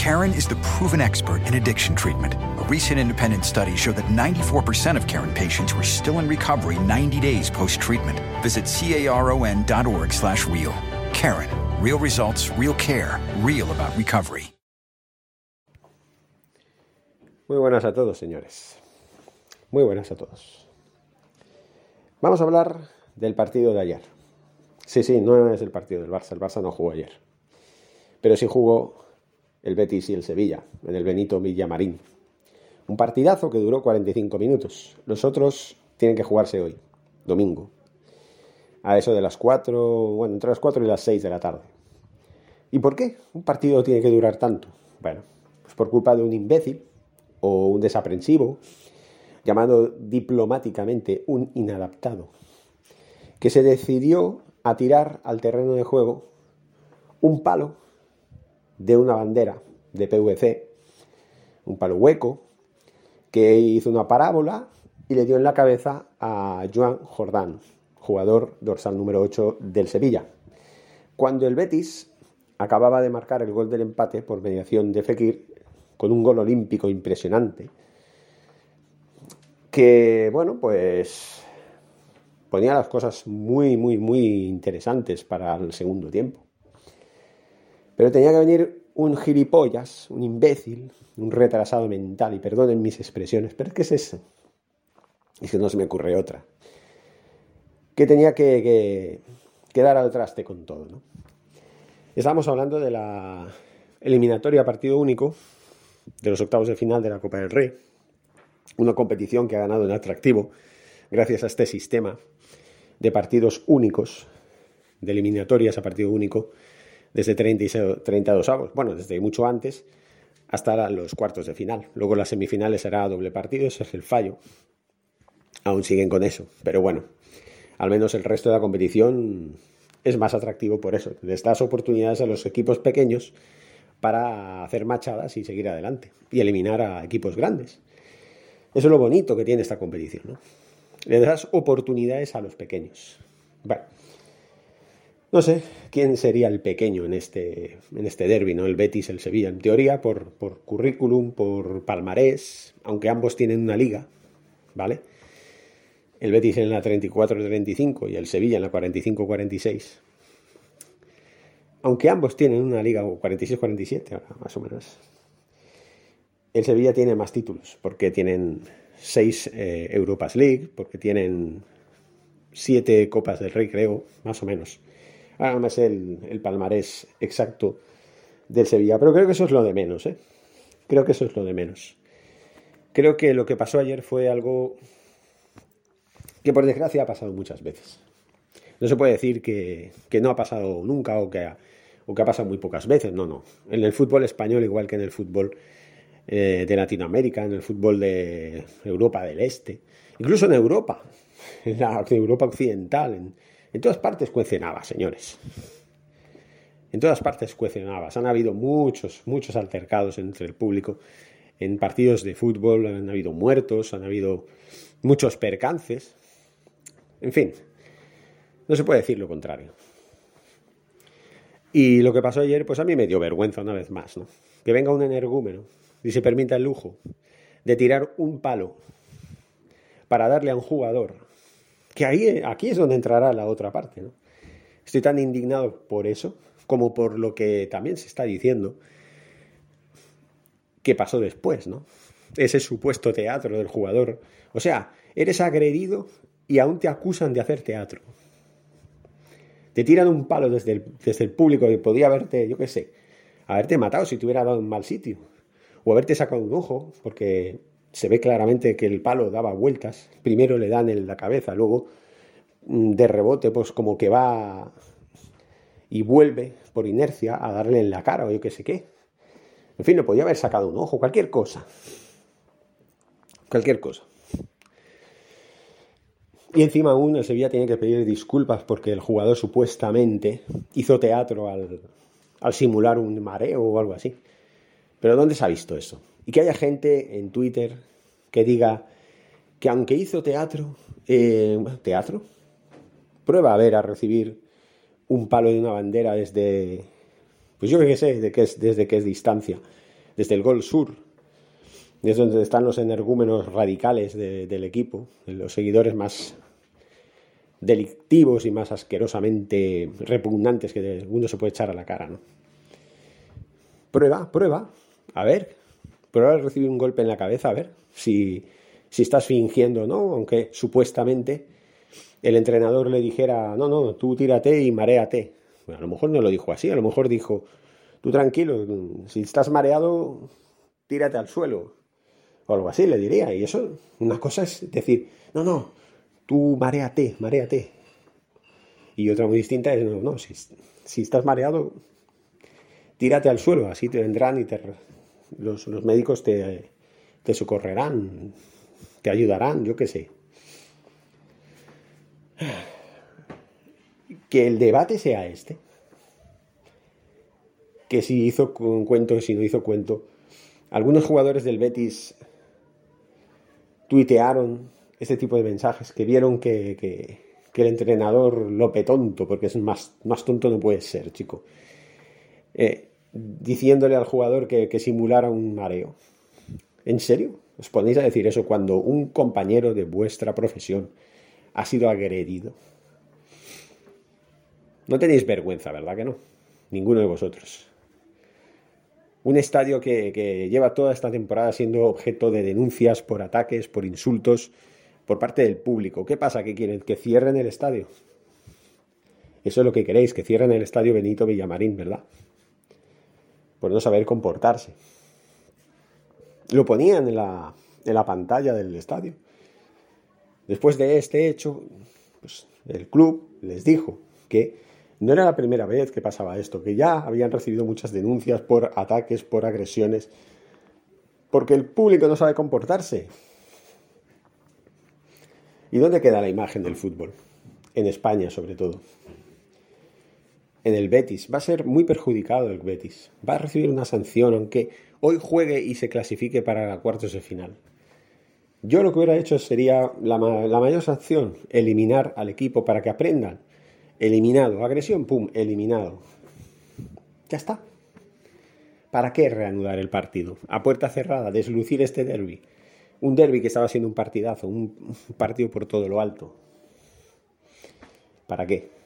Karen is the proven expert in addiction treatment. A recent independent study showed that 94% of Karen patients were still in recovery 90 days post-treatment. Visit caron.org slash real. Karen. Real results, real care, real about recovery. Muy buenas a todos, señores. Muy buenas a todos. Vamos a hablar del partido de ayer. Sí, sí, no es el partido del Barça. El Barça no jugó ayer. Pero sí jugó el Betis y el Sevilla en el Benito Villamarín. Un partidazo que duró 45 minutos. Los otros tienen que jugarse hoy, domingo. A eso de las 4, bueno, entre las 4 y las 6 de la tarde. ¿Y por qué un partido tiene que durar tanto? Bueno, pues por culpa de un imbécil o un desaprensivo llamado diplomáticamente un inadaptado, que se decidió a tirar al terreno de juego un palo de una bandera de PVC, un palo hueco, que hizo una parábola y le dio en la cabeza a Joan Jordán, jugador dorsal número 8 del Sevilla. Cuando el Betis acababa de marcar el gol del empate por mediación de Fekir, con un gol olímpico impresionante, que, bueno, pues ponía las cosas muy, muy, muy interesantes para el segundo tiempo. Pero tenía que venir un gilipollas, un imbécil, un retrasado mental, y perdonen mis expresiones, pero ¿qué es eso? Es que no se me ocurre otra. Que tenía que, que, dar al traste con todo, ¿no? Estamos hablando de la eliminatoria partido único de los octavos de final de la Copa del Rey, una competición que ha ganado en atractivo gracias a este sistema de partidos únicos, de eliminatorias a partido único, desde 32 avos, bueno, desde mucho antes hasta los cuartos de final. Luego las semifinales será doble partido, ese es el fallo. Aún siguen con eso, pero bueno, al menos el resto de la competición es más atractivo por eso. Les das oportunidades a los equipos pequeños para hacer machadas y seguir adelante y eliminar a equipos grandes. Eso es lo bonito que tiene esta competición, ¿no? Le das oportunidades a los pequeños. Bueno, no sé quién sería el pequeño en este, en este derby, ¿no? El Betis, el Sevilla. En teoría, por, por currículum, por palmarés, aunque ambos tienen una liga, ¿vale? El Betis en la 34-35 y el Sevilla en la 45-46. Aunque ambos tienen una liga 46-47, más o menos el Sevilla tiene más títulos, porque tienen seis eh, Europas League, porque tienen siete Copas del Rey, creo, más o menos. No sé el, palmarés exacto del Sevilla, pero creo que eso es lo de menos, ¿eh? Creo que eso es lo de menos. Creo que lo que pasó ayer fue algo que por desgracia ha pasado muchas veces. No se puede decir que, no ha pasado nunca o que, o que ha pasado muy pocas veces, no, no. En el fútbol español, igual que en el fútbol eh, de Latinoamérica, en el fútbol de Europa del Este, incluso en Europa, en la Europa occidental, en, todas partes cuecen habas, señores. En todas partes cuecen habas. Han habido muchos, muchos altercados entre el público. En partidos de fútbol han habido muertos, han habido muchos percances. En fin, no se puede decir lo contrario. Y lo que pasó ayer, pues a mí me dio vergüenza una vez más, ¿no? Que venga un energúmeno y se permita el lujo de tirar un palo para darle a un jugador, que ahí, aquí es donde entrará la otra parte. ¿no? Estoy tan indignado por eso como por lo que también se está diciendo que pasó después, ¿no? Ese supuesto teatro del jugador. O sea, eres agredido y aún te acusan de hacer teatro. Te tiran un palo desde el, desde el público que podía haberte, yo qué sé, haberte matado si te hubiera dado un mal sitio o haberte sacado un ojo, porque se ve claramente que el palo daba vueltas. Primero le dan en la cabeza, luego mm, de rebote, pues como que va y vuelve por inercia a darle en la cara o yo qué sé qué. En fin, le podía haber sacado un ojo, cualquier cosa. Cualquier cosa. Y encima aún el Sevilla tiene que pedir disculpas porque el jugador supuestamente hizo teatro al, al simular un mareo o algo así. Pero ¿dónde se ha visto eso? Y que haya gente en Twitter que diga que aunque hizo teatro, eh, teatro, prueba a ver a recibir un palo de una bandera desde, pues yo qué sé, desde que es, desde es distancia, desde el gol sur, desde donde están los energúmenos radicales del equipo, los seguidores más delictivos y más asquerosamente repugnantes que uno se puede echar a la cara, ¿no? Prueba, prueba, a ver, prueba a recibir un golpe en la cabeza, a ver si, si estás fingiendo o no, aunque supuestamente el entrenador le dijera, no, no, tú tírate y maréate. Bueno, a lo mejor no lo dijo así, a lo mejor dijo, tú tranquilo, si estás mareado, tírate al suelo. O algo así le diría. Y eso, una cosa es decir, no, no, tú mareate, mareate. Y otra muy distinta es, no, no, si estás mareado, tírate al suelo, así te vendrán y te, los, los médicos te, te socorrerán, te ayudarán, yo qué sé. Que el debate sea este. Que si hizo cuento, si no hizo cuento. Algunos jugadores del Betis tuitearon este tipo de mensajes, que vieron que, que, el entrenador lope tonto, porque es más, más tonto no puede ser, chico. Eh, diciéndole al jugador que, que simulara un mareo. ¿En serio? ¿Os ponéis a decir eso cuando un compañero de vuestra profesión ha sido agredido? No tenéis vergüenza, ¿verdad que no? Ninguno de vosotros. Un estadio que, lleva toda esta temporada siendo objeto de denuncias por ataques, por insultos, por parte del público. ¿Qué pasa? ¿Que quieren? ¿Que cierren el estadio? Eso es lo que queréis, que cierren el estadio Benito Villamarín, ¿verdad? Por no saber comportarse. Lo ponían en la, en la pantalla del estadio. Después de este hecho, pues, el club les dijo que no era la primera vez que pasaba esto, que ya habían recibido muchas denuncias por ataques, por agresiones, porque el público no sabe comportarse. ¿Y dónde queda la imagen del fútbol? En España, sobre todo. En el Betis. Va a ser muy perjudicado el Betis. Va a recibir una sanción, aunque hoy juegue y se clasifique para la cuartos de final. Yo lo que hubiera hecho sería la, mayor sanción, eliminar al equipo para que aprendan. Eliminado, agresión, pum, eliminado. Ya está. ¿Para qué reanudar el partido? A puerta cerrada, deslucir este derby. Un derby que estaba siendo un partidazo, un partido por todo lo alto. ¿Para qué?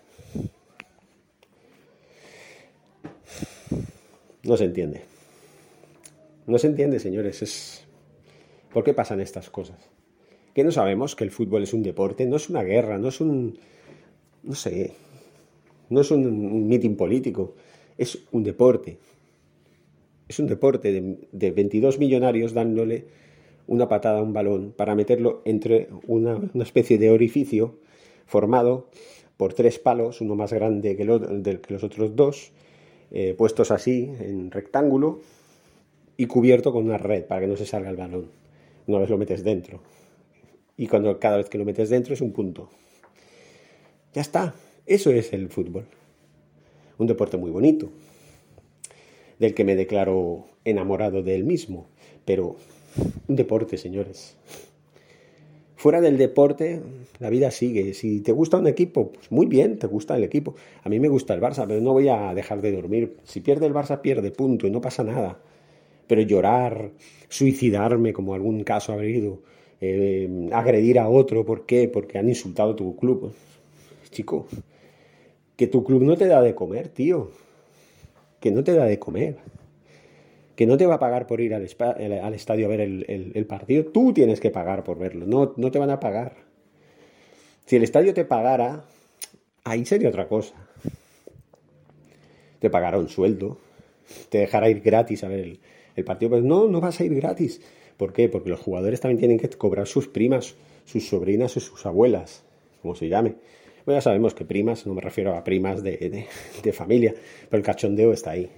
No se entiende. No se entiende, señores. Es... ¿Por qué pasan estas cosas? Que no sabemos que el fútbol es un deporte, no es una guerra, no es un... no sé, no es un, mitin político, es un deporte. Es un deporte de, 22 millonarios dándole una patada a un balón para meterlo entre una, especie de orificio formado por tres palos, uno más grande que, que los otros dos, eh, puestos así en rectángulo, y cubierto con una red para que no se salga el balón. Una vez lo metes dentro. Y cuando cada vez que lo metes dentro es un punto. Ya está. Eso es el fútbol. Un deporte muy bonito. Del que me declaro enamorado de él mismo. Pero un deporte, señores. Fuera del deporte, la vida sigue. Si te gusta un equipo, pues muy bien, te gusta el equipo. A mí me gusta el Barça, pero no voy a dejar de dormir. Si pierde el Barça, pierde, punto, y no pasa nada pero llorar, suicidarme, como algún caso ha habido, eh, agredir a otro, ¿por qué? Porque han insultado tu club. Chico, que tu club no te da de comer, tío. Que no te da de comer. Que no te va a pagar por ir al, estadio a ver el, partido. Tú tienes que pagar por verlo. No, no te van a pagar. Si el estadio te pagara, ahí sería otra cosa. Te pagará un sueldo. Te dejará ir gratis a ver el, partido, pues no, no vas a ir gratis. ¿Por qué? Porque los jugadores también tienen que cobrar sus primas, sus sobrinas o sus abuelas, como se llame. Bueno, ya sabemos que primas, no me refiero a primas de, de, familia, pero el cachondeo está ahí.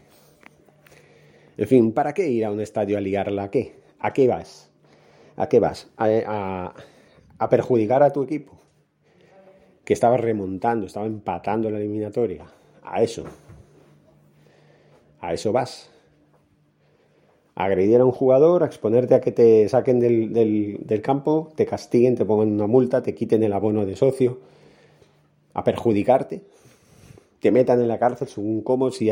En fin, ¿para qué ir a un estadio a liarla? ¿A qué? ¿A qué vas? ¿A qué vas? ¿A, a perjudicar a tu equipo? Que estaba remontando, estaba empatando la eliminatoria. A eso. A eso vas agredir a un jugador, a exponerte a que te saquen del, campo, te castiguen, te pongan una multa, te quiten el abono de socio, a perjudicarte, te metan en la cárcel según cómo, si,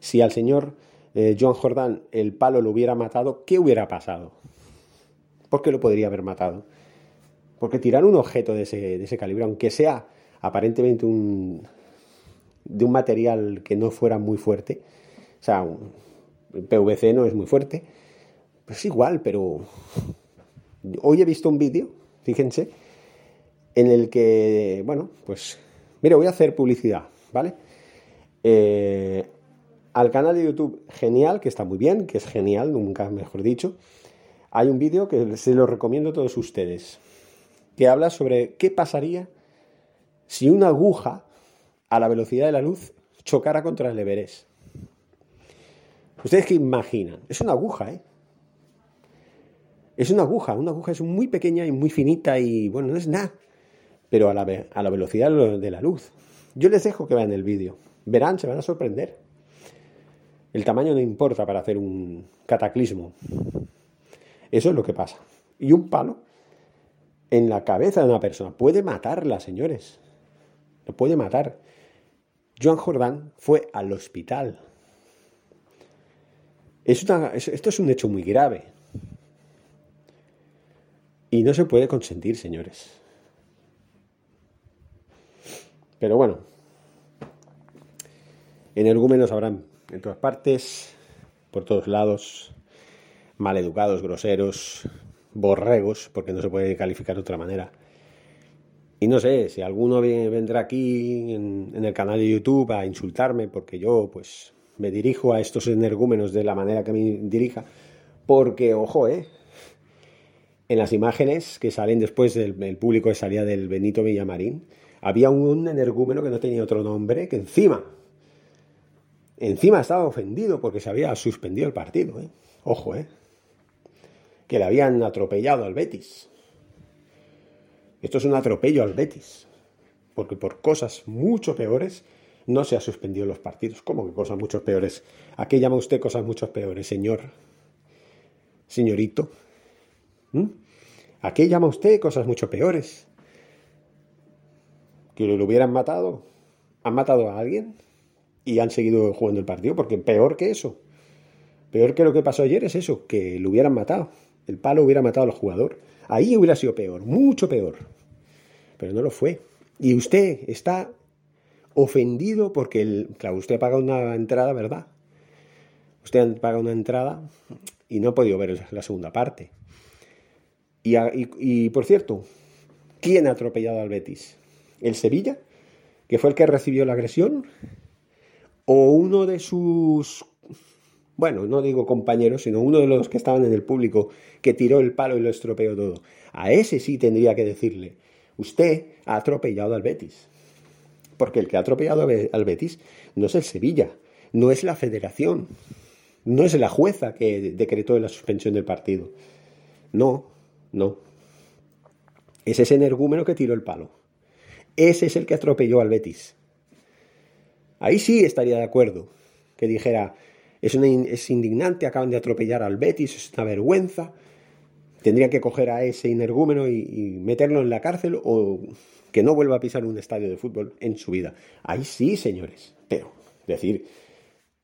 si al señor eh, John Jordan el palo lo hubiera matado, ¿qué hubiera pasado? ¿Por qué lo podría haber matado? Porque tirar un objeto de ese, de ese calibre, aunque sea aparentemente un, de un material que no fuera muy fuerte, o sea, un, PVC no es muy fuerte. Pues igual, pero hoy he visto un vídeo, fíjense, en el que, bueno, pues, mire, voy a hacer publicidad, ¿vale? Eh, al canal de YouTube Genial, que está muy bien, que es genial, nunca mejor dicho, hay un vídeo que se lo recomiendo a todos ustedes, que habla sobre qué pasaría si una aguja a la velocidad de la luz chocara contra el Everest. ¿Ustedes qué imaginan? Es una aguja, ¿eh? Es una aguja, una aguja es muy pequeña y muy finita y bueno, no es nada, pero a la, a la velocidad de la luz. Yo les dejo que vean el vídeo. Verán, se van a sorprender. El tamaño no importa para hacer un cataclismo. Eso es lo que pasa. Y un palo en la cabeza de una persona puede matarla, señores. Lo puede matar. Joan Jordán fue al hospital esto es un hecho muy grave. Y no se puede consentir, señores. Pero bueno, energúmenos habrán en todas partes, por todos lados, maleducados, groseros, borregos, porque no se puede calificar de otra manera. Y no sé, si alguno vendrá aquí en, el canal de YouTube a insultarme, porque yo, pues, me dirijo a estos energúmenos de la manera que me dirija, porque, ojo, ¿eh? En las imágenes que salen después del público que salía del Benito Villamarín, había un energúmeno que no tenía otro nombre, que encima, encima estaba ofendido porque se había suspendido el partido, ¿eh? Ojo, ¿eh? Que le habían atropellado al Betis. Esto es un atropello al Betis, porque por cosas mucho peores no se ha suspendido los partidos. ¿Cómo que cosas mucho peores? ¿A qué llama usted cosas mucho peores, señor? Señorito. ¿Mm? ¿A qué llama usted cosas mucho peores? ¿Que lo hubieran matado? ¿Han matado a alguien? Y han seguido jugando el partido, porque peor que eso. Peor que lo que pasó ayer es eso, que lo hubieran matado. El palo hubiera matado al jugador. Ahí hubiera sido peor, mucho peor. Pero no lo fue. Y usted está ofendido porque, el, claro, usted paga una entrada, ¿verdad? Usted paga una entrada y no ha podido ver la segunda parte. Y, y, por cierto, ¿quién ha atropellado al Betis? ¿El Sevilla? ¿Que fue el que recibió la agresión? ¿O uno de sus, bueno, no digo compañeros, sino uno de los que estaban en el público que tiró el palo y lo estropeó todo? A ese sí tendría que decirle, usted ha atropellado al Betis. Porque el que ha atropellado al Betis no es el Sevilla, no es la federación, no es la jueza que decretó la suspensión del partido. No, no. Es ese energúmeno que tiró el palo. Ese es el que atropelló al Betis. Ahí sí estaría de acuerdo. Que dijera, es, es indignante, acaban de atropellar al Betis, es una vergüenza. Tendrían que coger a ese energúmeno y meterlo en la cárcel o que no vuelva a pisar un estadio de fútbol en su vida. Ahí sí, señores. Pero decir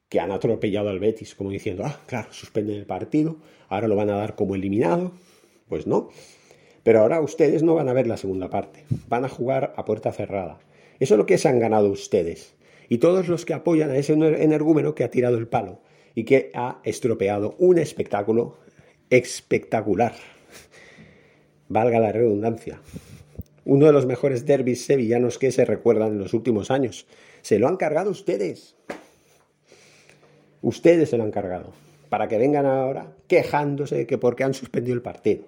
que han atropellado al Betis, como diciendo, ah, claro, suspenden el partido, ahora lo van a dar como eliminado. Pues no. Pero ahora ustedes no van a ver la segunda parte. Van a jugar a puerta cerrada. Eso es lo que se han ganado ustedes. Y todos los que apoyan a ese energúmeno que ha tirado el palo y que ha estropeado un espectáculo espectacular. Valga la redundancia uno de los mejores derbis sevillanos que se recuerdan en los últimos años. Se lo han cargado ustedes. Ustedes se lo han cargado. Para que vengan ahora quejándose de que porque han suspendido el partido.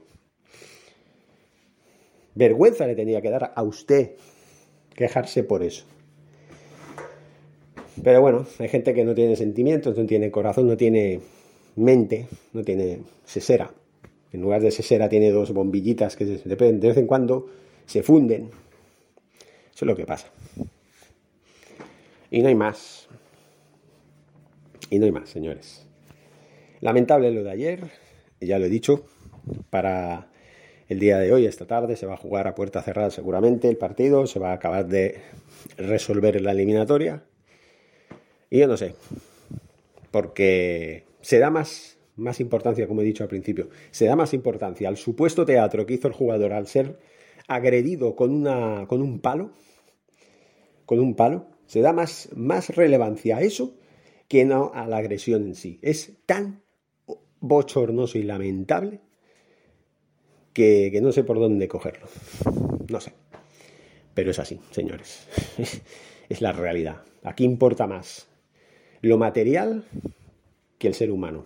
Vergüenza le tenía que dar a usted quejarse por eso. Pero bueno, hay gente que no tiene sentimientos, no tiene corazón, no tiene mente, no tiene sesera. En lugar de sesera tiene dos bombillitas que de vez en cuando se funden. Eso es lo que pasa. Y no hay más. Y no hay más, señores. Lamentable lo de ayer, ya lo he dicho, para el día de hoy, esta tarde, se va a jugar a puerta cerrada seguramente el partido, se va a acabar de resolver la eliminatoria. Y yo no sé, porque se da más, más importancia, como he dicho al principio, se da más importancia al supuesto teatro que hizo el jugador al ser agredido con, una, con un palo, con un palo, se da más, más relevancia a eso que no a la agresión en sí. Es tan bochornoso y lamentable que, no sé por dónde cogerlo. No sé. Pero es así, señores. es la realidad. Aquí importa más lo material que el ser humano.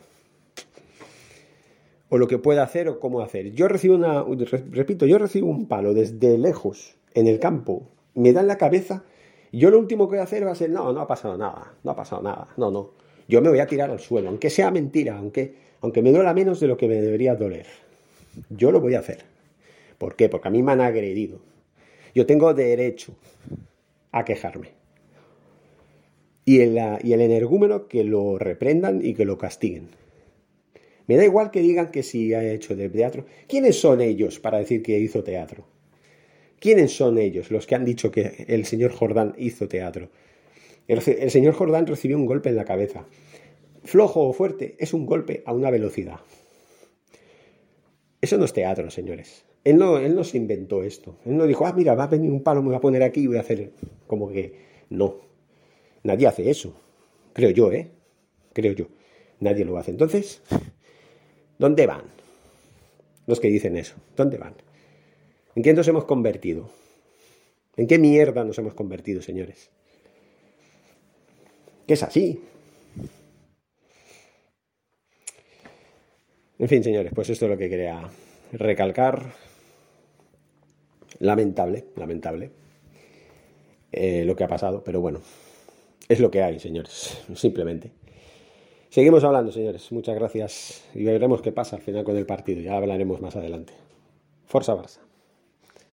O lo que puede hacer o cómo hacer. Yo recibo una, repito, yo recibo un palo desde lejos, en el campo, me da en la cabeza, yo lo último que voy a hacer va a ser, no, no ha pasado nada, no ha pasado nada, no, no. Yo me voy a tirar al suelo, aunque sea mentira, aunque, aunque me duela menos de lo que me debería doler. Yo lo voy a hacer. ¿Por qué? Porque a mí me han agredido. Yo tengo derecho a quejarme. Y el, y el energúmeno que lo reprendan y que lo castiguen. Me da igual que digan que sí ha hecho de teatro. ¿Quiénes son ellos para decir que hizo teatro? ¿Quiénes son ellos los que han dicho que el señor Jordán hizo teatro? El, el señor Jordán recibió un golpe en la cabeza. Flojo o fuerte es un golpe a una velocidad. Eso no es teatro, señores. Él no, él no se inventó esto. Él no dijo, ah, mira, va a venir un palo, me voy a poner aquí y voy a hacer como que... No. Nadie hace eso. Creo yo, ¿eh? Creo yo. Nadie lo hace. Entonces, ¿dónde van? Los que dicen eso. ¿Dónde van? ¿En qué nos hemos convertido? ¿En qué mierda nos hemos convertido, señores? Que es así. En fin, señores, pues esto es lo que quería recalcar. Lamentable, lamentable eh, lo que ha pasado, pero bueno, es lo que hay, señores, simplemente. Seguimos hablando, señores. Muchas gracias y veremos qué pasa al final con el partido. Ya hablaremos más adelante. Forza Barça.